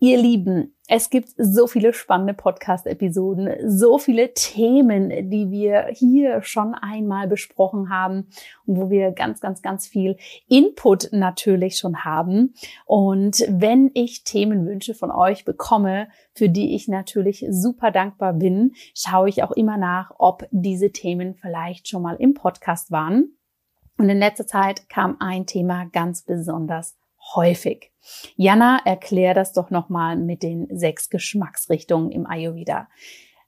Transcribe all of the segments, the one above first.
Ihr Lieben, es gibt so viele spannende Podcast-Episoden, so viele Themen, die wir hier schon einmal besprochen haben und wo wir ganz, ganz, ganz viel Input natürlich schon haben. Und wenn ich Themenwünsche von euch bekomme, für die ich natürlich super dankbar bin, schaue ich auch immer nach, ob diese Themen vielleicht schon mal im Podcast waren. Und in letzter Zeit kam ein Thema ganz besonders häufig. Jana, erklär das doch nochmal mit den sechs Geschmacksrichtungen im Ayurveda.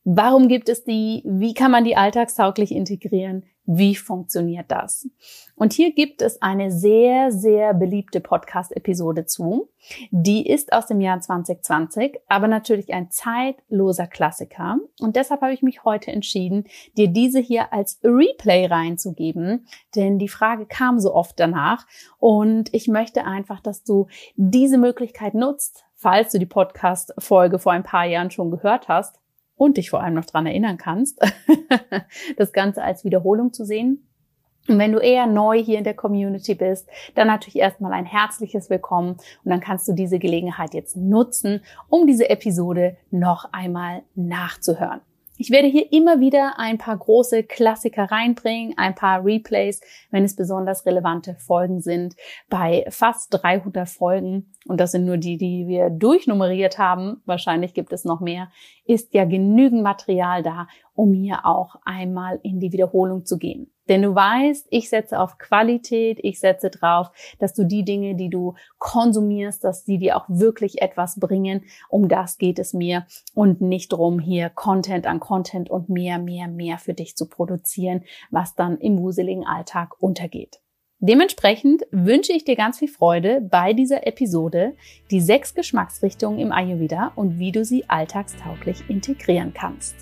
Warum gibt es die? Wie kann man die alltagstauglich integrieren? Wie funktioniert das? Und hier gibt es eine sehr, sehr beliebte Podcast-Episode zu. Die ist aus dem Jahr 2020, aber natürlich ein zeitloser Klassiker. Und deshalb habe ich mich heute entschieden, dir diese hier als Replay reinzugeben, denn die Frage kam so oft danach. Und ich möchte einfach, dass du diese Möglichkeit nutzt, falls du die Podcast-Folge vor ein paar Jahren schon gehört hast, und dich vor allem noch dran erinnern kannst, das Ganze als Wiederholung zu sehen. Und wenn du eher neu hier in der Community bist, dann natürlich erstmal ein herzliches Willkommen und dann kannst du diese Gelegenheit jetzt nutzen, um diese Episode noch einmal nachzuhören. Ich werde hier immer wieder ein paar große Klassiker reinbringen, ein paar Replays, wenn es besonders relevante Folgen sind. Bei fast 300 Folgen, und das sind nur die, die wir durchnummeriert haben, wahrscheinlich gibt es noch mehr, ist ja genügend Material da, um hier auch einmal in die Wiederholung zu gehen. Denn du weißt, ich setze auf Qualität, ich setze drauf, dass du die Dinge, die du konsumierst, dass die dir auch wirklich etwas bringen. Um das geht es mir und nicht drum, hier Content an Content und mehr, mehr, mehr für dich zu produzieren, was dann im wuseligen Alltag untergeht. Dementsprechend wünsche ich dir ganz viel Freude bei dieser Episode, die sechs Geschmacksrichtungen im Ayurveda und wie du sie alltagstauglich integrieren kannst.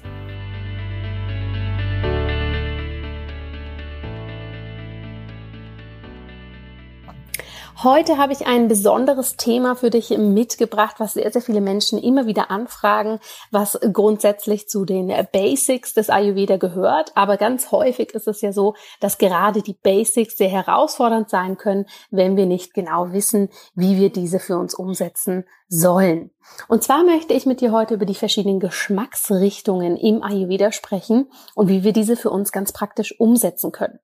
Heute habe ich ein besonderes Thema für dich mitgebracht, was sehr, sehr viele Menschen immer wieder anfragen, was grundsätzlich zu den Basics des Ayurveda gehört. Aber ganz häufig ist es ja so, dass gerade die Basics sehr herausfordernd sein können, wenn wir nicht genau wissen, wie wir diese für uns umsetzen sollen. Und zwar möchte ich mit dir heute über die verschiedenen Geschmacksrichtungen im Ayurveda sprechen und wie wir diese für uns ganz praktisch umsetzen können.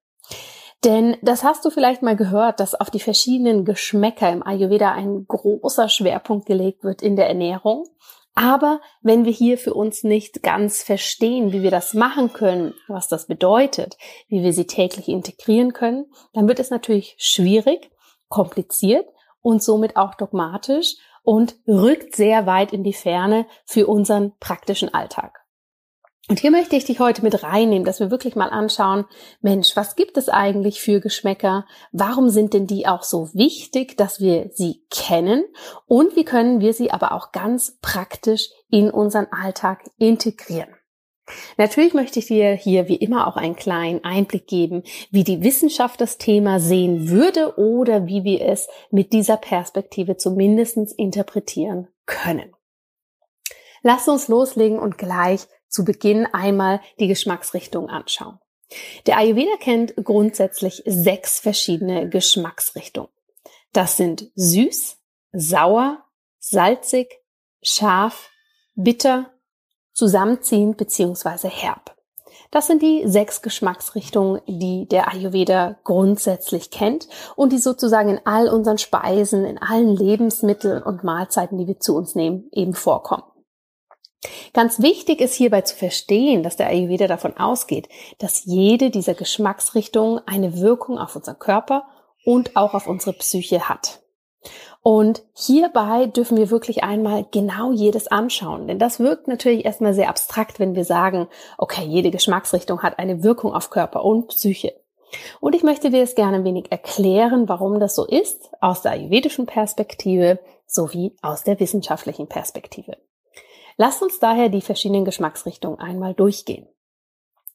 Denn das hast du vielleicht mal gehört, dass auf die verschiedenen Geschmäcker im Ayurveda ein großer Schwerpunkt gelegt wird in der Ernährung. Aber wenn wir hier für uns nicht ganz verstehen, wie wir das machen können, was das bedeutet, wie wir sie täglich integrieren können, dann wird es natürlich schwierig, kompliziert und somit auch dogmatisch und rückt sehr weit in die Ferne für unseren praktischen Alltag. Und hier möchte ich dich heute mit reinnehmen, dass wir wirklich mal anschauen, Mensch, was gibt es eigentlich für Geschmäcker? Warum sind denn die auch so wichtig, dass wir sie kennen? Und wie können wir sie aber auch ganz praktisch in unseren Alltag integrieren? Natürlich möchte ich dir hier wie immer auch einen kleinen Einblick geben, wie die Wissenschaft das Thema sehen würde oder wie wir es mit dieser Perspektive zumindest interpretieren können. Lass uns loslegen und gleich zu Beginn einmal die Geschmacksrichtung anschauen. Der Ayurveda kennt grundsätzlich sechs verschiedene Geschmacksrichtungen. Das sind süß, sauer, salzig, scharf, bitter, zusammenziehend bzw. herb. Das sind die sechs Geschmacksrichtungen, die der Ayurveda grundsätzlich kennt und die sozusagen in all unseren Speisen, in allen Lebensmitteln und Mahlzeiten, die wir zu uns nehmen, eben vorkommen. Ganz wichtig ist hierbei zu verstehen, dass der Ayurveda davon ausgeht, dass jede dieser Geschmacksrichtungen eine Wirkung auf unseren Körper und auch auf unsere Psyche hat. Und hierbei dürfen wir wirklich einmal genau jedes anschauen, denn das wirkt natürlich erstmal sehr abstrakt, wenn wir sagen, okay, jede Geschmacksrichtung hat eine Wirkung auf Körper und Psyche. Und ich möchte dir es gerne ein wenig erklären, warum das so ist, aus der ayurvedischen Perspektive sowie aus der wissenschaftlichen Perspektive. Lasst uns daher die verschiedenen Geschmacksrichtungen einmal durchgehen.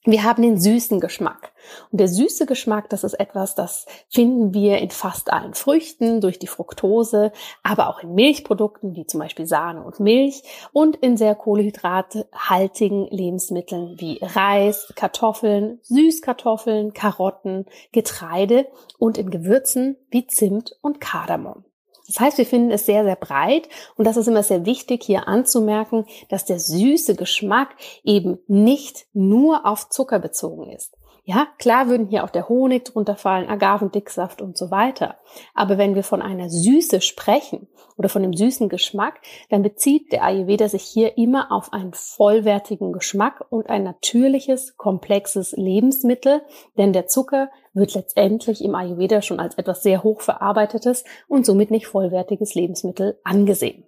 Wir haben den süßen Geschmack. Und der süße Geschmack, das ist etwas, das finden wir in fast allen Früchten durch die Fructose, aber auch in Milchprodukten wie zum Beispiel Sahne und Milch und in sehr kohlenhydrathaltigen Lebensmitteln wie Reis, Kartoffeln, Süßkartoffeln, Karotten, Getreide und in Gewürzen wie Zimt und Kardamom. Das heißt, wir finden es sehr, sehr breit und das ist immer sehr wichtig hier anzumerken, dass der süße Geschmack eben nicht nur auf Zucker bezogen ist. Ja, klar würden hier auch der Honig drunter fallen, Agavendicksaft und so weiter. Aber wenn wir von einer Süße sprechen oder von dem süßen Geschmack, dann bezieht der Ayurveda sich hier immer auf einen vollwertigen Geschmack und ein natürliches, komplexes Lebensmittel, denn der Zucker wird letztendlich im Ayurveda schon als etwas sehr hochverarbeitetes und somit nicht vollwertiges Lebensmittel angesehen.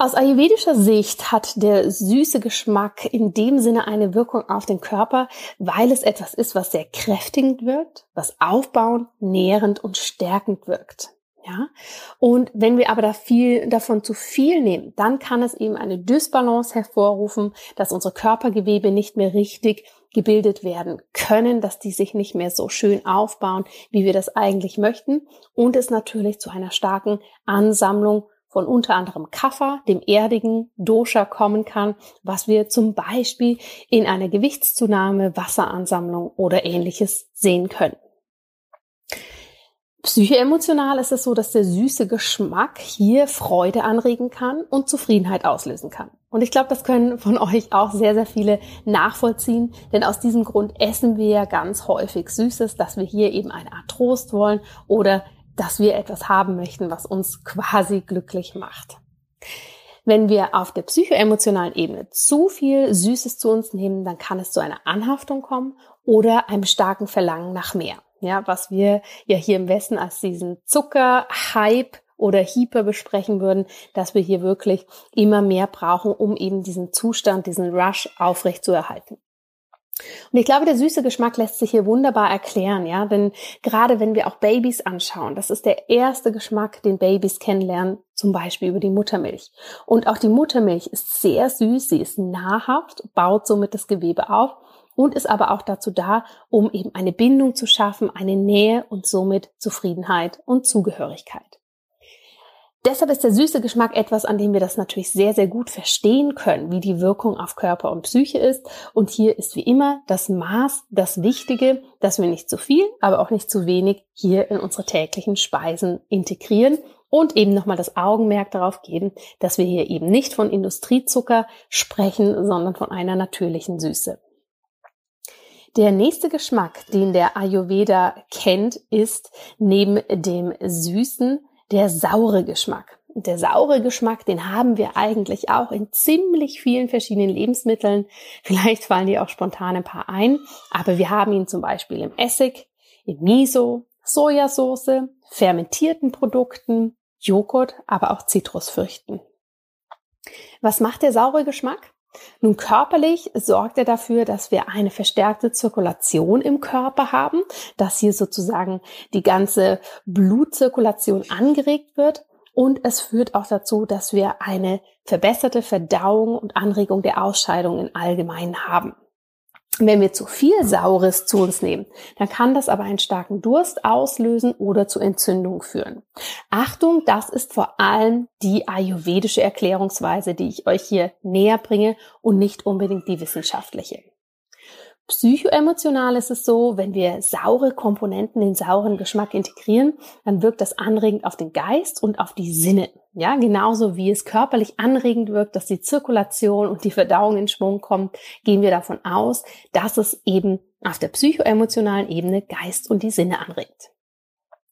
Aus ayurvedischer Sicht hat der süße Geschmack in dem Sinne eine Wirkung auf den Körper, weil es etwas ist, was sehr kräftigend wirkt, was aufbauend, nährend und stärkend wirkt. Ja? Und wenn wir aber da viel, davon zu viel nehmen, dann kann es eben eine Dysbalance hervorrufen, dass unsere Körpergewebe nicht mehr richtig gebildet werden können, dass die sich nicht mehr so schön aufbauen, wie wir das eigentlich möchten und es natürlich zu einer starken Ansammlung von unter anderem Kapha, dem erdigen Dosha, kommen kann, was wir zum Beispiel in einer Gewichtszunahme, Wasseransammlung oder ähnliches sehen können. Psychoemotional ist es so, dass der süße Geschmack hier Freude anregen kann und Zufriedenheit auslösen kann. Und ich glaube, das können von euch auch sehr, sehr viele nachvollziehen, denn aus diesem Grund essen wir ja ganz häufig Süßes, dass wir hier eben eine Art Trost wollen oder dass wir etwas haben möchten, was uns quasi glücklich macht. Wenn wir auf der psychoemotionalen Ebene zu viel Süßes zu uns nehmen, dann kann es zu einer Anhaftung kommen oder einem starken Verlangen nach mehr. Ja, was wir ja hier im Westen als diesen Zucker-Hype oder Hyper besprechen würden, dass wir hier wirklich immer mehr brauchen, um eben diesen Zustand, diesen Rush aufrecht zu erhalten. Und ich glaube, der süße Geschmack lässt sich hier wunderbar erklären, ja, denn gerade wenn wir auch Babys anschauen, das ist der erste Geschmack, den Babys kennenlernen, zum Beispiel über die Muttermilch. Und auch die Muttermilch ist sehr süß, sie ist nahrhaft, baut somit das Gewebe auf und ist aber auch dazu da, um eben eine Bindung zu schaffen, eine Nähe und somit Zufriedenheit und Zugehörigkeit. Deshalb ist der süße Geschmack etwas, an dem wir das natürlich sehr, sehr gut verstehen können, wie die Wirkung auf Körper und Psyche ist. Und hier ist wie immer das Maß das Wichtige, dass wir nicht zu viel, aber auch nicht zu wenig hier in unsere täglichen Speisen integrieren und eben nochmal das Augenmerk darauf geben, dass wir hier eben nicht von Industriezucker sprechen, sondern von einer natürlichen Süße. Der nächste Geschmack, den der Ayurveda kennt, ist neben dem Süßen der saure Geschmack. Und der saure Geschmack, den haben wir eigentlich auch in ziemlich vielen verschiedenen Lebensmitteln. Vielleicht fallen dir auch spontan ein paar ein, aber wir haben ihn zum Beispiel im Essig, im Miso, Sojasauce, fermentierten Produkten, Joghurt, aber auch Zitrusfrüchten. Was macht der saure Geschmack? Nun körperlich sorgt er dafür, dass wir eine verstärkte Zirkulation im Körper haben, dass hier sozusagen die ganze Blutzirkulation angeregt wird und es führt auch dazu, dass wir eine verbesserte Verdauung und Anregung der Ausscheidung im Allgemeinen haben. Wenn wir zu viel Saures zu uns nehmen, dann kann das aber einen starken Durst auslösen oder zu Entzündung führen. Achtung, das ist vor allem die ayurvedische Erklärungsweise, die ich euch hier näher bringe und nicht unbedingt die wissenschaftliche. Psychoemotional ist es so, wenn wir saure Komponenten, den sauren Geschmack integrieren, dann wirkt das anregend auf den Geist und auf die Sinne. Ja, genauso wie es körperlich anregend wirkt, dass die Zirkulation und die Verdauung in Schwung kommt, gehen wir davon aus, dass es eben auf der psychoemotionalen Ebene Geist und die Sinne anregt.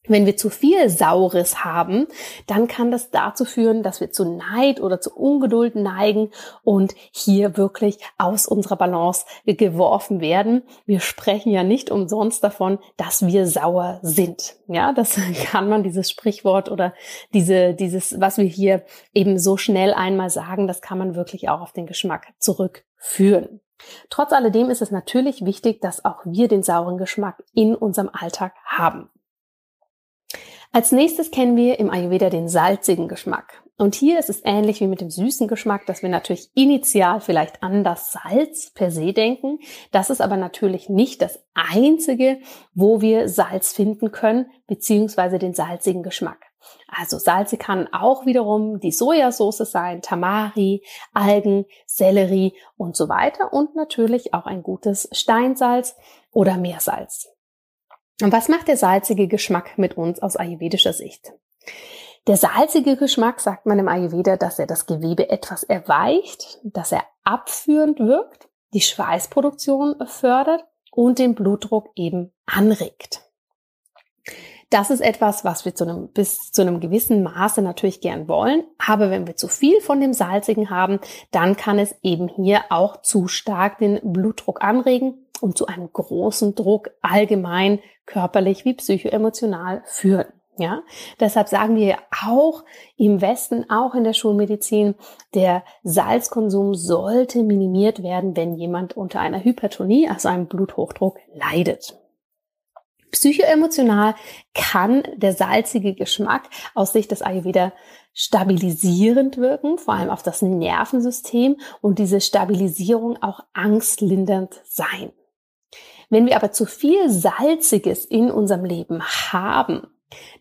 Wenn wir zu viel Saures haben, dann kann das dazu führen, dass wir zu Neid oder zu Ungeduld neigen und hier wirklich aus unserer Balance geworfen werden. Wir sprechen ja nicht umsonst davon, dass wir sauer sind. Ja, das kann man, dieses Sprichwort oder diese, dieses, was wir hier eben so schnell einmal sagen, das kann man wirklich auch auf den Geschmack zurückführen. Trotz alledem ist es natürlich wichtig, dass auch wir den sauren Geschmack in unserem Alltag haben. Als nächstes kennen wir im Ayurveda den salzigen Geschmack. Und hier ist es ähnlich wie mit dem süßen Geschmack, dass wir natürlich initial vielleicht an das Salz per se denken. Das ist aber natürlich nicht das einzige, wo wir Salz finden können, beziehungsweise den salzigen Geschmack. Also Salze kann auch wiederum die Sojasauce sein, Tamari, Algen, Sellerie und so weiter und natürlich auch ein gutes Steinsalz oder Meersalz. Und was macht der salzige Geschmack mit uns aus ayurvedischer Sicht? Der salzige Geschmack sagt man im Ayurveda, dass er das Gewebe etwas erweicht, dass er abführend wirkt, die Schweißproduktion fördert und den Blutdruck eben anregt. Das ist etwas, was wir zu einem, bis zu einem gewissen Maße natürlich gern wollen. Aber wenn wir zu viel von dem Salzigen haben, dann kann es eben hier auch zu stark den Blutdruck anregen und zu einem großen Druck allgemein körperlich wie psychoemotional führen. Ja, deshalb sagen wir auch im Westen, auch in der Schulmedizin, der Salzkonsum sollte minimiert werden, wenn jemand unter einer Hypertonie, also einem Bluthochdruck, leidet. Psychoemotional kann der salzige Geschmack aus Sicht des Ayurveda stabilisierend wirken, vor allem auf das Nervensystem und diese Stabilisierung auch angstlindernd sein. Wenn wir aber zu viel Salziges in unserem Leben haben,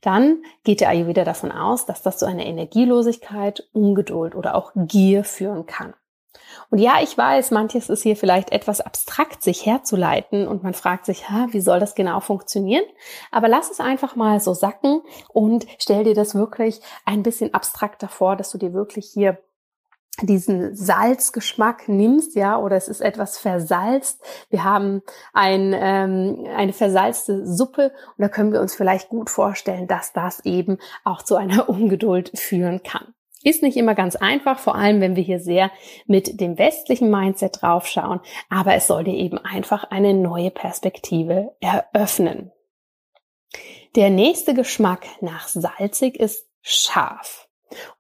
dann geht der Ayurveda davon aus, dass das zu einer Energielosigkeit, Ungeduld oder auch Gier führen kann. Und ja, ich weiß, manches ist hier vielleicht etwas abstrakt, sich herzuleiten und man fragt sich, ha, wie soll das genau funktionieren? Aber lass es einfach mal so sacken und stell dir das wirklich ein bisschen abstrakter vor, dass du dir wirklich hier diesen Salzgeschmack nimmst, ja, oder es ist etwas versalzt. Wir haben ein, ähm, eine versalzte Suppe und da können wir uns vielleicht gut vorstellen, dass das eben auch zu einer Ungeduld führen kann. Ist nicht immer ganz einfach, vor allem wenn wir hier sehr mit dem westlichen Mindset draufschauen, aber es soll dir eben einfach eine neue Perspektive eröffnen. Der nächste Geschmack nach salzig ist scharf.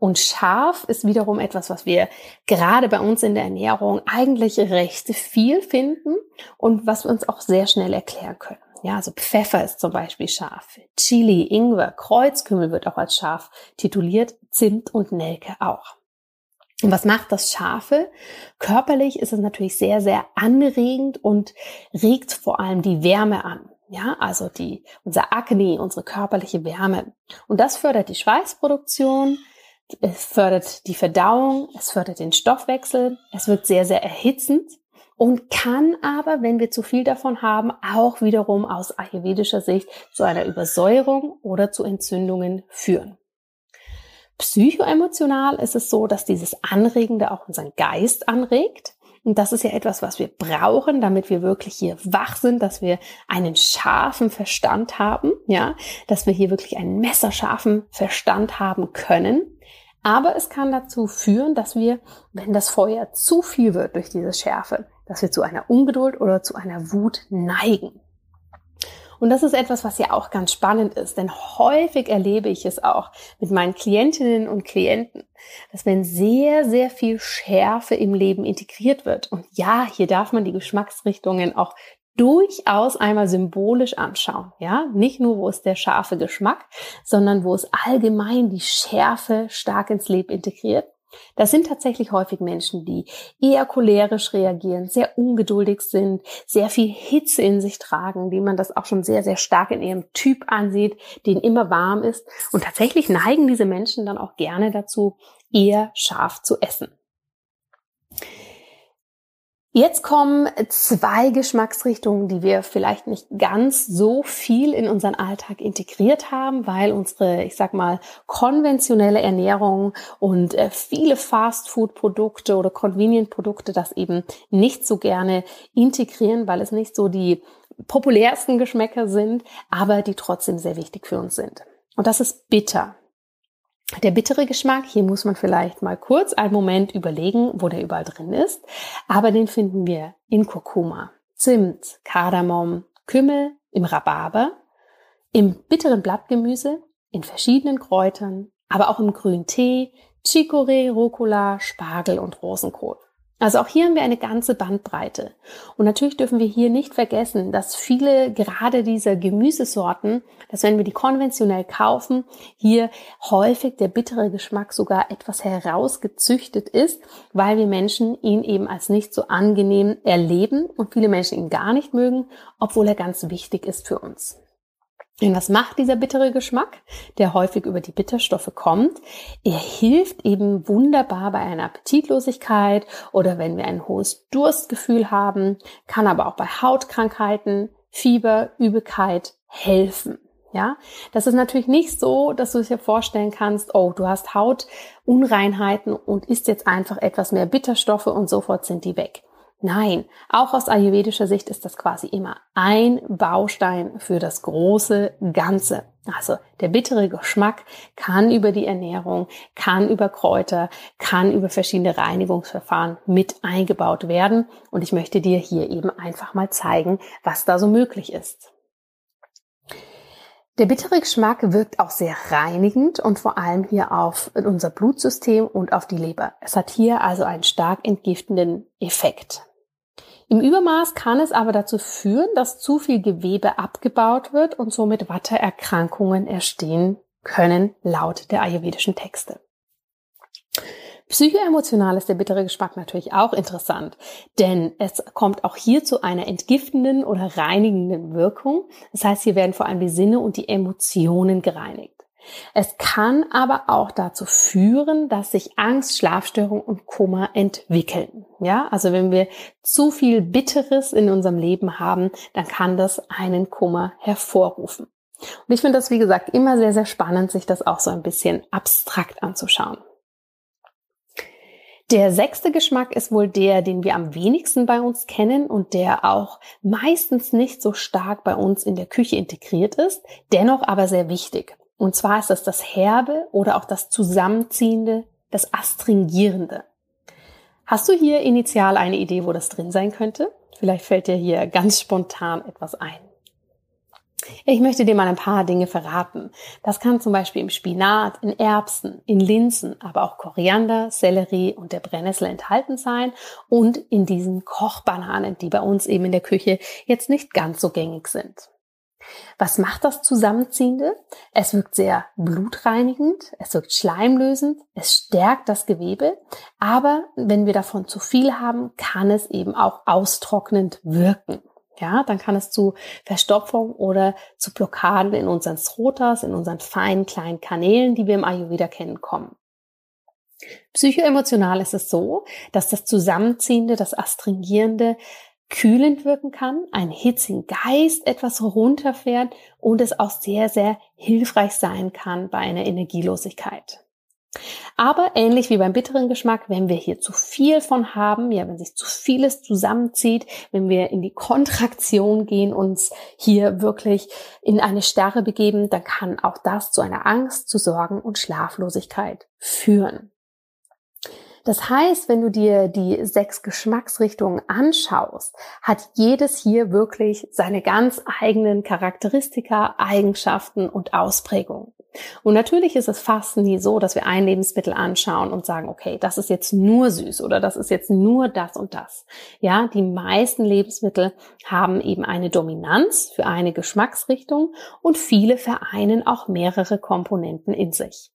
Und scharf ist wiederum etwas, was wir gerade bei uns in der Ernährung eigentlich recht viel finden und was wir uns auch sehr schnell erklären können. Ja, also Pfeffer ist zum Beispiel scharf. Chili, Ingwer, Kreuzkümmel wird auch als scharf tituliert. Zimt und Nelke auch. Und was macht das Scharfe? Körperlich ist es natürlich sehr, sehr anregend und regt vor allem die Wärme an. Ja, also die, unser Akne, unsere körperliche Wärme. Und das fördert die Schweißproduktion, es fördert die Verdauung, es fördert den Stoffwechsel, es wird sehr, sehr erhitzend und kann aber, wenn wir zu viel davon haben, auch wiederum aus ayurvedischer Sicht zu einer Übersäuerung oder zu Entzündungen führen. Psychoemotional ist es so, dass dieses Anregende auch unseren Geist anregt. Und das ist ja etwas, was wir brauchen, damit wir wirklich hier wach sind, dass wir einen scharfen Verstand haben, ja, dass wir hier wirklich einen messerscharfen Verstand haben können. Aber es kann dazu führen, dass wir, wenn das Feuer zu viel wird durch diese Schärfe, dass wir zu einer Ungeduld oder zu einer Wut neigen. Und das ist etwas, was ja auch ganz spannend ist, denn häufig erlebe ich es auch mit meinen Klientinnen und Klienten, dass wenn sehr, sehr viel Schärfe im Leben integriert wird, und ja, hier darf man die Geschmacksrichtungen auch durchaus einmal symbolisch anschauen. Ja, nicht nur, wo ist der scharfe Geschmack, sondern wo ist allgemein die Schärfe stark ins Leben integriert. Das sind tatsächlich häufig Menschen, die eher cholerisch reagieren, sehr ungeduldig sind, sehr viel Hitze in sich tragen, die man das auch schon sehr, sehr stark in ihrem Typ ansieht, den immer warm ist. Und tatsächlich neigen diese Menschen dann auch gerne dazu, eher scharf zu essen. Jetzt kommen zwei Geschmacksrichtungen, die wir vielleicht nicht ganz so viel in unseren Alltag integriert haben, weil unsere, ich sag mal, konventionelle Ernährung und äh, viele Fastfood-Produkte oder Convenient-Produkte das eben nicht so gerne integrieren, weil es nicht so die populärsten Geschmäcker sind, aber die trotzdem sehr wichtig für uns sind. Und das ist bitter. Der bittere Geschmack, hier muss man vielleicht mal kurz einen Moment überlegen, wo der überall drin ist. Aber den finden wir in Kurkuma, Zimt, Kardamom, Kümmel, im Rhabarber, im bitteren Blattgemüse, in verschiedenen Kräutern, aber auch im grünen Tee, Chicorée, Rucola, Spargel und Rosenkohl. Also auch hier haben wir eine ganze Bandbreite. Und natürlich dürfen wir hier nicht vergessen, dass viele gerade dieser Gemüsesorten, dass wenn wir die konventionell kaufen, hier häufig der bittere Geschmack sogar etwas herausgezüchtet ist, weil wir Menschen ihn eben als nicht so angenehm erleben und viele Menschen ihn gar nicht mögen, obwohl er ganz wichtig ist für uns. Und was macht dieser bittere Geschmack, der häufig über die Bitterstoffe kommt? Er hilft eben wunderbar bei einer Appetitlosigkeit oder wenn wir ein hohes Durstgefühl haben, kann aber auch bei Hautkrankheiten, Fieber, Übelkeit helfen. Ja, das ist natürlich nicht so, dass du dir vorstellen kannst, oh, du hast Hautunreinheiten und isst jetzt einfach etwas mehr Bitterstoffe und sofort sind die weg. Nein, auch aus ayurvedischer Sicht ist das quasi immer ein Baustein für das große Ganze. Also der bittere Geschmack kann über die Ernährung, kann über Kräuter, kann über verschiedene Reinigungsverfahren mit eingebaut werden. Und ich möchte dir hier eben einfach mal zeigen, was da so möglich ist. Der bittere Geschmack wirkt auch sehr reinigend und vor allem hier auf unser Blutsystem und auf die Leber. Es hat hier also einen stark entgiftenden Effekt. Im Übermaß kann es aber dazu führen, dass zu viel Gewebe abgebaut wird und somit Watteerkrankungen entstehen können, laut der ayurvedischen Texte. Psychoemotional ist der bittere Geschmack natürlich auch interessant, denn es kommt auch hier zu einer entgiftenden oder reinigenden Wirkung. Das heißt, hier werden vor allem die Sinne und die Emotionen gereinigt. Es kann aber auch dazu führen, dass sich Angst, Schlafstörung und Kummer entwickeln. Ja, also wenn wir zu viel Bitteres in unserem Leben haben, dann kann das einen Kummer hervorrufen. Und ich finde das, wie gesagt, immer sehr, sehr spannend, sich das auch so ein bisschen abstrakt anzuschauen. Der sechste Geschmack ist wohl der, den wir am wenigsten bei uns kennen und der auch meistens nicht so stark bei uns in der Küche integriert ist, dennoch aber sehr wichtig. Und zwar ist das das Herbe oder auch das Zusammenziehende, das Astringierende. Hast du hier initial eine Idee, wo das drin sein könnte? Vielleicht fällt dir hier ganz spontan etwas ein. Ich möchte dir mal ein paar Dinge verraten. Das kann zum Beispiel im Spinat, in Erbsen, in Linsen, aber auch Koriander, Sellerie und der Brennnessel enthalten sein und in diesen Kochbananen, die bei uns eben in der Küche jetzt nicht ganz so gängig sind. Was macht das Zusammenziehende? Es wirkt sehr blutreinigend, es wirkt schleimlösend, es stärkt das Gewebe, aber wenn wir davon zu viel haben, kann es eben auch austrocknend wirken. Ja, dann kann es zu Verstopfung oder zu Blockaden in unseren Srotas, in unseren feinen kleinen Kanälen, die wir im Ayurveda kennen, kommen. Psychoemotional ist es so, dass das Zusammenziehende, das Astringierende kühlend wirken kann, einen hitzigen Geist etwas runterfährt und es auch sehr, sehr hilfreich sein kann bei einer Energielosigkeit. Aber ähnlich wie beim bitteren Geschmack, wenn wir hier zu viel von haben, ja, wenn sich zu vieles zusammenzieht, wenn wir in die Kontraktion gehen, uns hier wirklich in eine Starre begeben, dann kann auch das zu einer Angst, zu Sorgen und Schlaflosigkeit führen. Das heißt, wenn du dir die sechs Geschmacksrichtungen anschaust, hat jedes hier wirklich seine ganz eigenen Charakteristika, Eigenschaften und Ausprägungen. Und natürlich ist es fast nie so, dass wir ein Lebensmittel anschauen und sagen, okay, das ist jetzt nur süß oder das ist jetzt nur das und das. Ja, die meisten Lebensmittel haben eben eine Dominanz für eine Geschmacksrichtung und viele vereinen auch mehrere Komponenten in sich.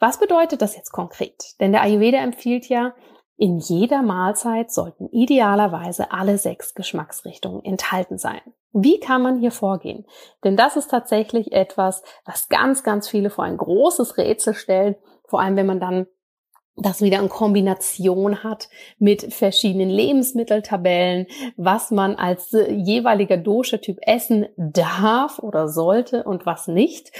Was bedeutet das jetzt konkret? Denn der Ayurveda empfiehlt ja, in jeder Mahlzeit sollten idealerweise alle sechs Geschmacksrichtungen enthalten sein. Wie kann man hier vorgehen? Denn das ist tatsächlich etwas, was ganz, ganz viele vor ein großes Rätsel stellt, vor allem wenn man dann das wieder in Kombination hat mit verschiedenen Lebensmitteltabellen, was man als jeweiliger Dosha-Typ essen darf oder sollte und was nicht.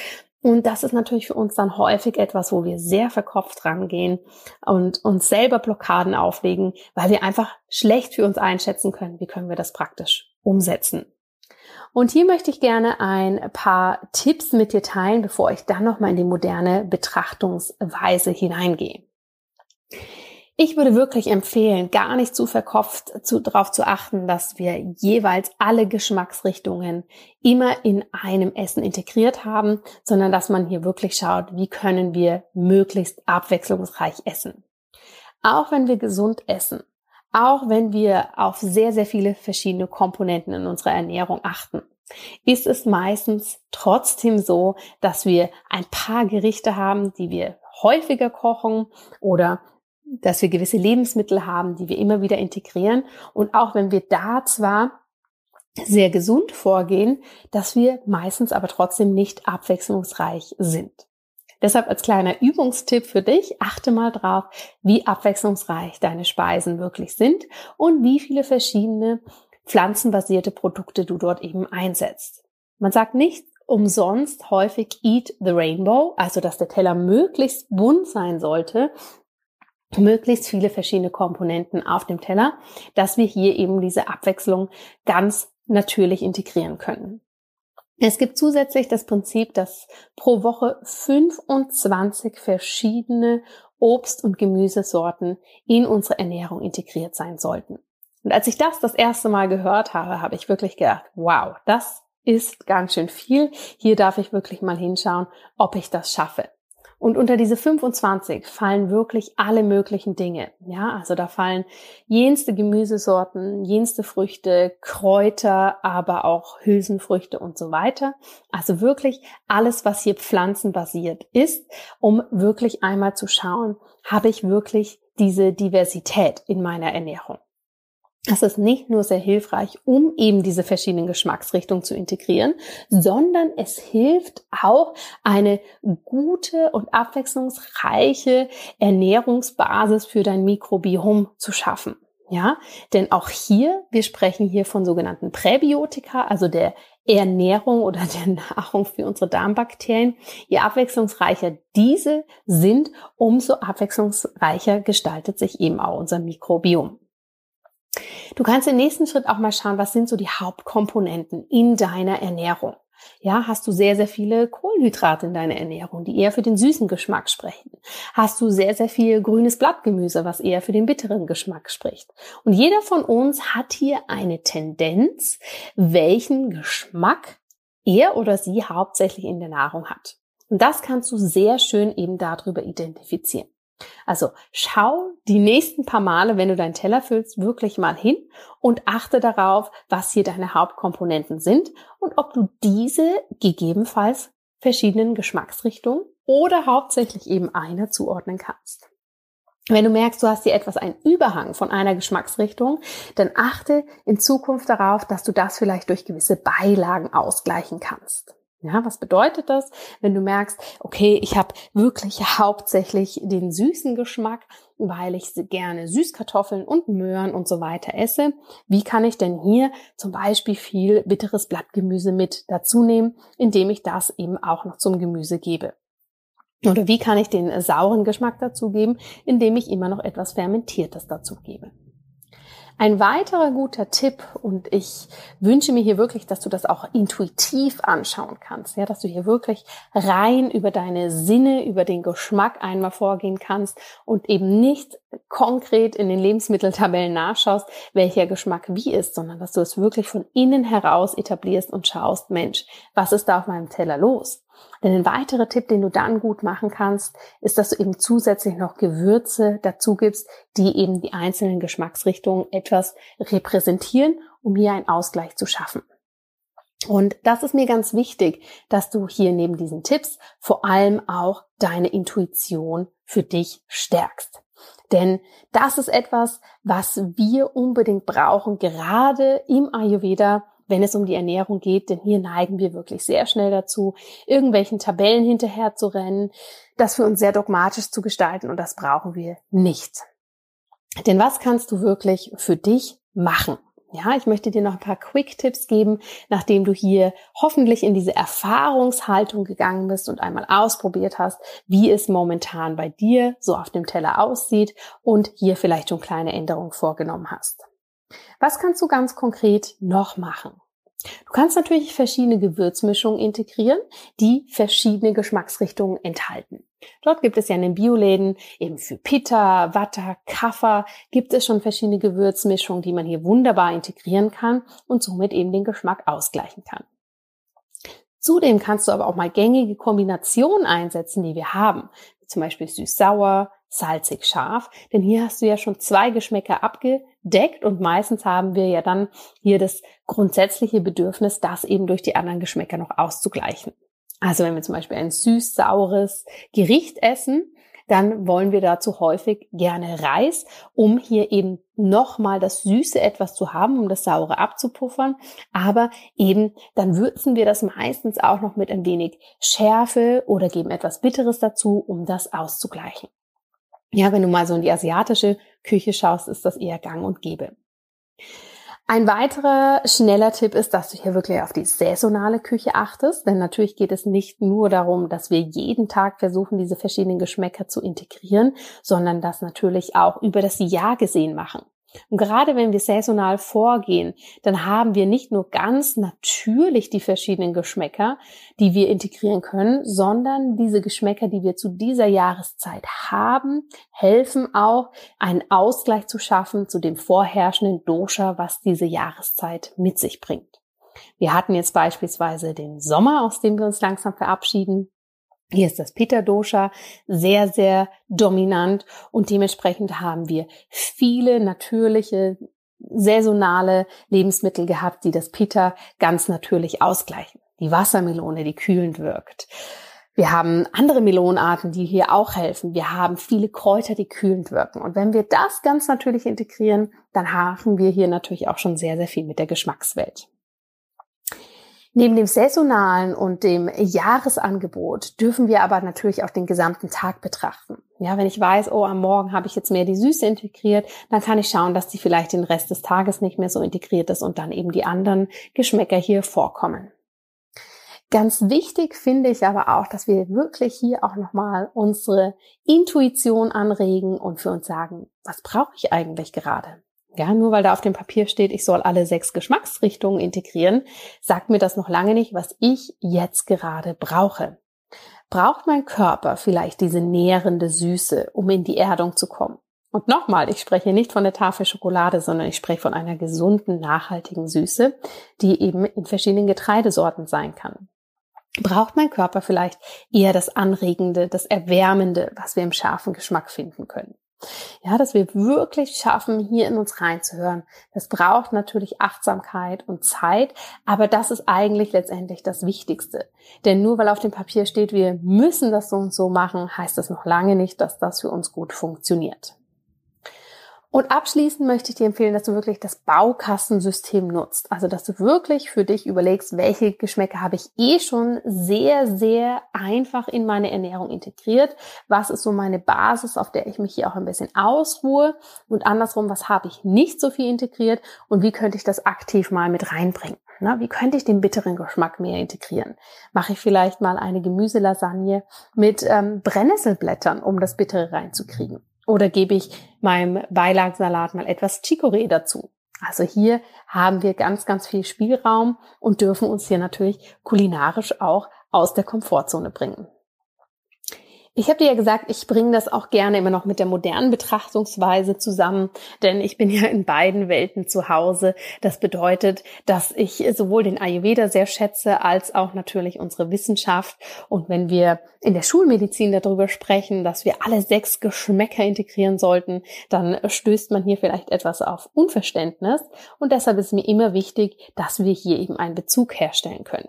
Und das ist natürlich für uns dann häufig etwas, wo wir sehr verkopft rangehen und uns selber Blockaden auflegen, weil wir einfach schlecht für uns einschätzen können, wie können wir das praktisch umsetzen. Und hier möchte ich gerne ein paar Tipps mit dir teilen, bevor ich dann nochmal in die moderne Betrachtungsweise hineingehe. Ich würde wirklich empfehlen, gar nicht zu verkopft zu, darauf zu achten, dass wir jeweils alle Geschmacksrichtungen immer in einem Essen integriert haben, sondern dass man hier wirklich schaut, wie können wir möglichst abwechslungsreich essen. Auch wenn wir gesund essen, auch wenn wir auf sehr, sehr viele verschiedene Komponenten in unserer Ernährung achten, ist es meistens trotzdem so, dass wir ein paar Gerichte haben, die wir häufiger kochen oder dass wir gewisse Lebensmittel haben, die wir immer wieder integrieren. Und auch wenn wir da zwar sehr gesund vorgehen, dass wir meistens aber trotzdem nicht abwechslungsreich sind. Deshalb als kleiner Übungstipp für dich, achte mal drauf, wie abwechslungsreich deine Speisen wirklich sind und wie viele verschiedene pflanzenbasierte Produkte du dort eben einsetzt. Man sagt nicht umsonst häufig Eat the Rainbow, also dass der Teller möglichst bunt sein sollte, möglichst viele verschiedene Komponenten auf dem Teller, dass wir hier eben diese Abwechslung ganz natürlich integrieren können. Es gibt zusätzlich das Prinzip, dass pro Woche 25 verschiedene Obst- und Gemüsesorten in unsere Ernährung integriert sein sollten. Und als ich das das erste Mal gehört habe, habe ich wirklich gedacht, wow, das ist ganz schön viel. Hier darf ich wirklich mal hinschauen, ob ich das schaffe. Und unter diese 25 fallen wirklich alle möglichen Dinge. Ja, also da fallen jenste Gemüsesorten, jenste Früchte, Kräuter, aber auch Hülsenfrüchte und so weiter. Also wirklich alles, was hier pflanzenbasiert ist, um wirklich einmal zu schauen, habe ich wirklich diese Diversität in meiner Ernährung. Das ist nicht nur sehr hilfreich, um eben diese verschiedenen Geschmacksrichtungen zu integrieren, sondern es hilft auch, eine gute und abwechslungsreiche Ernährungsbasis für dein Mikrobiom zu schaffen. Ja, denn auch hier, wir sprechen hier von sogenannten Präbiotika, also der Ernährung oder der Nahrung für unsere Darmbakterien. Je abwechslungsreicher diese sind, umso abwechslungsreicher gestaltet sich eben auch unser Mikrobiom. Du kannst im nächsten Schritt auch mal schauen, was sind so die Hauptkomponenten in deiner Ernährung. Ja, hast du sehr, sehr viele Kohlenhydrate in deiner Ernährung, die eher für den süßen Geschmack sprechen? Hast du sehr, sehr viel grünes Blattgemüse, was eher für den bitteren Geschmack spricht? Und jeder von uns hat hier eine Tendenz, welchen Geschmack er oder sie hauptsächlich in der Nahrung hat. Und das kannst du sehr schön eben darüber identifizieren. Also schau die nächsten paar Male, wenn du deinen Teller füllst, wirklich mal hin und achte darauf, was hier deine Hauptkomponenten sind und ob du diese gegebenenfalls verschiedenen Geschmacksrichtungen oder hauptsächlich eben einer zuordnen kannst. Wenn du merkst, du hast hier etwas einen Überhang von einer Geschmacksrichtung, dann achte in Zukunft darauf, dass du das vielleicht durch gewisse Beilagen ausgleichen kannst. Ja, was bedeutet das, wenn du merkst, okay, ich habe wirklich hauptsächlich den süßen Geschmack, weil ich gerne Süßkartoffeln und Möhren und so weiter esse. Wie kann ich denn hier zum Beispiel viel bitteres Blattgemüse mit dazu nehmen, indem ich das eben auch noch zum Gemüse gebe? Oder wie kann ich den sauren Geschmack dazugeben, indem ich immer noch etwas Fermentiertes dazu gebe? Ein weiterer guter Tipp, und ich wünsche mir hier wirklich, dass du das auch intuitiv anschauen kannst, ja, dass du hier wirklich rein über deine Sinne, über den Geschmack einmal vorgehen kannst und eben nicht konkret in den Lebensmitteltabellen nachschaust, welcher Geschmack wie ist, sondern dass du es wirklich von innen heraus etablierst und schaust, Mensch, was ist da auf meinem Teller los? Denn ein weiterer Tipp, den du dann gut machen kannst, ist, dass du eben zusätzlich noch Gewürze dazu gibst, die eben die einzelnen Geschmacksrichtungen etwas repräsentieren, um hier einen Ausgleich zu schaffen. Und das ist mir ganz wichtig, dass du hier neben diesen Tipps vor allem auch deine Intuition für dich stärkst. Denn das ist etwas, was wir unbedingt brauchen, gerade im Ayurveda, wenn es um die Ernährung geht, denn hier neigen wir wirklich sehr schnell dazu, irgendwelchen Tabellen hinterher zu rennen, das für uns sehr dogmatisch zu gestalten und das brauchen wir nicht. Denn was kannst du wirklich für dich machen? Ja, ich möchte dir noch ein paar Quick-Tipps geben, nachdem du hier hoffentlich in diese Erfahrungshaltung gegangen bist und einmal ausprobiert hast, wie es momentan bei dir so auf dem Teller aussieht und hier vielleicht schon kleine Änderungen vorgenommen hast. Was kannst du ganz konkret noch machen? Du kannst natürlich verschiedene Gewürzmischungen integrieren, die verschiedene Geschmacksrichtungen enthalten. Dort gibt es ja in den Bioläden eben für Pitta, Watta, Kaffer gibt es schon verschiedene Gewürzmischungen, die man hier wunderbar integrieren kann und somit eben den Geschmack ausgleichen kann. Zudem kannst du aber auch mal gängige Kombinationen einsetzen, die wir haben. Zum Beispiel süß-sauer, salzig-scharf. Denn hier hast du ja schon zwei Geschmäcker abge deckt. Und meistens haben wir ja dann hier das grundsätzliche Bedürfnis, das eben durch die anderen Geschmäcker noch auszugleichen. Also wenn wir zum Beispiel ein süß-saures Gericht essen, dann wollen wir dazu häufig gerne Reis, um hier eben nochmal das Süße etwas zu haben, um das Saure abzupuffern. Aber eben dann würzen wir das meistens auch noch mit ein wenig Schärfe oder geben etwas Bitteres dazu, um das auszugleichen. Ja, wenn du mal so in die asiatische Küche schaust, ist das eher gang und gäbe. Ein weiterer schneller Tipp ist, dass du hier wirklich auf die saisonale Küche achtest, denn natürlich geht es nicht nur darum, dass wir jeden Tag versuchen, diese verschiedenen Geschmäcker zu integrieren, sondern das natürlich auch über das Jahr gesehen machen. Und gerade wenn wir saisonal vorgehen, dann haben wir nicht nur ganz natürlich die verschiedenen Geschmäcker, die wir integrieren können, sondern diese Geschmäcker, die wir zu dieser Jahreszeit haben, helfen auch, einen Ausgleich zu schaffen zu dem vorherrschenden Dosha, was diese Jahreszeit mit sich bringt. Wir hatten jetzt beispielsweise den Sommer, aus dem wir uns langsam verabschieden. Hier ist das Pitta Dosha sehr, sehr dominant und dementsprechend haben wir viele natürliche, saisonale Lebensmittel gehabt, die das Pitta ganz natürlich ausgleichen. Die Wassermelone, die kühlend wirkt. Wir haben andere Melonenarten, die hier auch helfen. Wir haben viele Kräuter, die kühlend wirken. Und wenn wir das ganz natürlich integrieren, dann haben wir hier natürlich auch schon sehr, sehr viel mit der Geschmackswelt. Neben dem saisonalen und dem Jahresangebot dürfen wir aber natürlich auch den gesamten Tag betrachten. Ja, wenn ich weiß, oh, am Morgen habe ich jetzt mehr die Süße integriert, dann kann ich schauen, dass die vielleicht den Rest des Tages nicht mehr so integriert ist und dann eben die anderen Geschmäcker hier vorkommen. Ganz wichtig finde ich aber auch, dass wir wirklich hier auch nochmal unsere Intuition anregen und für uns sagen, was brauche ich eigentlich gerade? Ja, nur weil da auf dem Papier steht, ich soll alle sechs Geschmacksrichtungen integrieren, sagt mir das noch lange nicht, was ich jetzt gerade brauche. Braucht mein Körper vielleicht diese nährende Süße, um in die Erdung zu kommen? Und nochmal, ich spreche nicht von der Tafel Schokolade, sondern ich spreche von einer gesunden, nachhaltigen Süße, die eben in verschiedenen Getreidesorten sein kann. Braucht mein Körper vielleicht eher das Anregende, das Erwärmende, was wir im scharfen Geschmack finden können? Ja, dass wir wirklich schaffen, hier in uns reinzuhören. Das braucht natürlich Achtsamkeit und Zeit, aber das ist eigentlich letztendlich das Wichtigste. Denn nur weil auf dem Papier steht, wir müssen das so und so machen, heißt das noch lange nicht, dass das für uns gut funktioniert. Und abschließend möchte ich dir empfehlen, dass du wirklich das Baukastensystem nutzt. Also, dass du wirklich für dich überlegst, welche Geschmäcker habe ich eh schon sehr, sehr einfach in meine Ernährung integriert. Was ist so meine Basis, auf der ich mich hier auch ein bisschen ausruhe? Und andersrum, was habe ich nicht so viel integriert? Und wie könnte ich das aktiv mal mit reinbringen? Na, wie könnte ich den bitteren Geschmack mehr integrieren? Mache ich vielleicht mal eine Gemüselasagne mit ähm, Brennnesselblättern, um das Bittere reinzukriegen? Oder gebe ich meinem Beilagsalat mal etwas Chicorée dazu? Also hier haben wir ganz, ganz viel Spielraum und dürfen uns hier natürlich kulinarisch auch aus der Komfortzone bringen. Ich habe dir ja gesagt, ich bringe das auch gerne immer noch mit der modernen Betrachtungsweise zusammen, denn ich bin ja in beiden Welten zu Hause. Das bedeutet, dass ich sowohl den Ayurveda sehr schätze, als auch natürlich unsere Wissenschaft. Und wenn wir in der Schulmedizin darüber sprechen, dass wir alle sechs Geschmäcker integrieren sollten, dann stößt man hier vielleicht etwas auf Unverständnis. Und deshalb ist mir immer wichtig, dass wir hier eben einen Bezug herstellen können.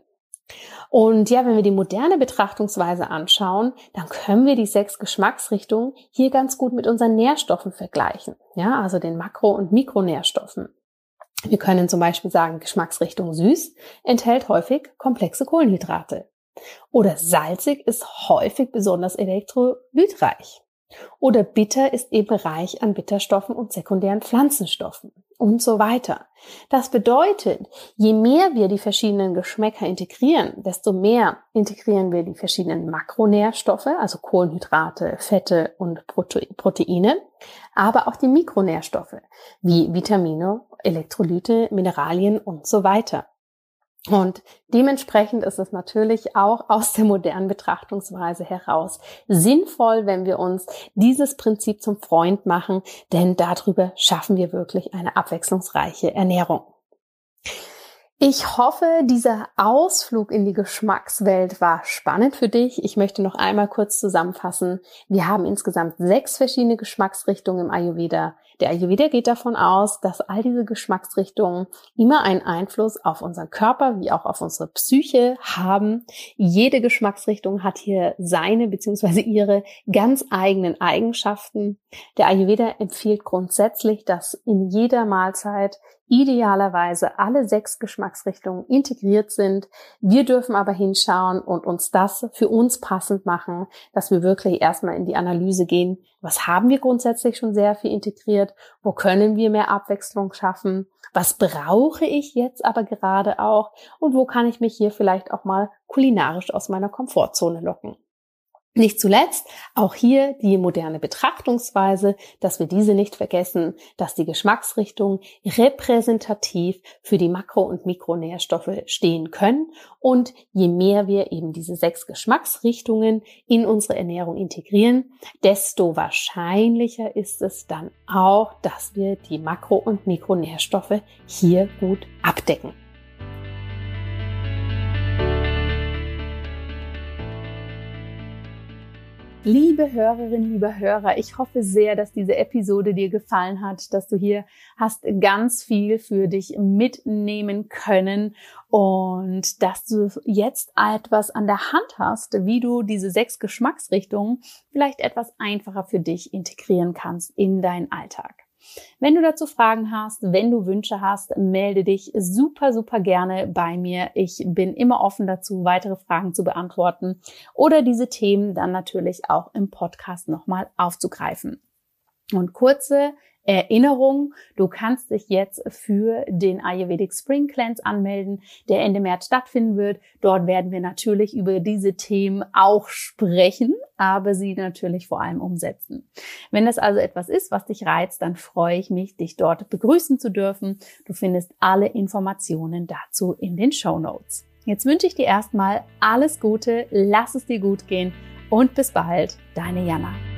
Und ja, wenn wir die moderne Betrachtungsweise anschauen, dann können wir die sechs Geschmacksrichtungen hier ganz gut mit unseren Nährstoffen vergleichen. Ja, also den Makro- und Mikronährstoffen. Wir können zum Beispiel sagen, Geschmacksrichtung süß enthält häufig komplexe Kohlenhydrate. Oder salzig ist häufig besonders elektrolytreich. Oder bitter ist eben reich an Bitterstoffen und sekundären Pflanzenstoffen und so weiter. Das bedeutet, je mehr wir die verschiedenen Geschmäcker integrieren, desto mehr integrieren wir die verschiedenen Makronährstoffe, also Kohlenhydrate, Fette und Proteine, aber auch die Mikronährstoffe wie Vitamine, Elektrolyte, Mineralien und so weiter. Und dementsprechend ist es natürlich auch aus der modernen Betrachtungsweise heraus sinnvoll, wenn wir uns dieses Prinzip zum Freund machen, denn darüber schaffen wir wirklich eine abwechslungsreiche Ernährung. Ich hoffe, dieser Ausflug in die Geschmackswelt war spannend für dich. Ich möchte noch einmal kurz zusammenfassen. Wir haben insgesamt sechs verschiedene Geschmacksrichtungen im Ayurveda. Der Ayurveda geht davon aus, dass all diese Geschmacksrichtungen immer einen Einfluss auf unseren Körper wie auch auf unsere Psyche haben. Jede Geschmacksrichtung hat hier seine bzw. ihre ganz eigenen Eigenschaften. Der Ayurveda empfiehlt grundsätzlich, dass in jeder Mahlzeit idealerweise alle sechs Geschmacksrichtungen integriert sind. Wir dürfen aber hinschauen und uns das für uns passend machen, dass wir wirklich erstmal in die Analyse gehen. Was haben wir grundsätzlich schon sehr viel integriert? Wo können wir mehr Abwechslung schaffen? Was brauche ich jetzt aber gerade auch? Und wo kann ich mich hier vielleicht auch mal kulinarisch aus meiner Komfortzone locken? Nicht zuletzt auch hier die moderne Betrachtungsweise, dass wir diese nicht vergessen, dass die Geschmacksrichtungen repräsentativ für die Makro- und Mikronährstoffe stehen können. Und je mehr wir eben diese sechs Geschmacksrichtungen in unsere Ernährung integrieren, desto wahrscheinlicher ist es dann auch, dass wir die Makro- und Mikronährstoffe hier gut abdecken. Liebe Hörerinnen, liebe Hörer, ich hoffe sehr, dass diese Episode dir gefallen hat, dass du hier hast ganz viel für dich mitnehmen können und dass du jetzt etwas an der Hand hast, wie du diese sechs Geschmacksrichtungen vielleicht etwas einfacher für dich integrieren kannst in deinen Alltag. Wenn du dazu Fragen hast, wenn du Wünsche hast, melde dich super, super gerne bei mir. Ich bin immer offen dazu, weitere Fragen zu beantworten oder diese Themen dann natürlich auch im Podcast nochmal aufzugreifen. Und kurze Erinnerung, du kannst dich jetzt für den Ayurvedic Spring Cleanse anmelden, der Ende März stattfinden wird. Dort werden wir natürlich über diese Themen auch sprechen, aber sie natürlich vor allem umsetzen. Wenn das also etwas ist, was dich reizt, dann freue ich mich, dich dort begrüßen zu dürfen. Du findest alle Informationen dazu in den Show Notes. Jetzt wünsche ich dir erstmal alles Gute, lass es dir gut gehen und bis bald, deine Jana.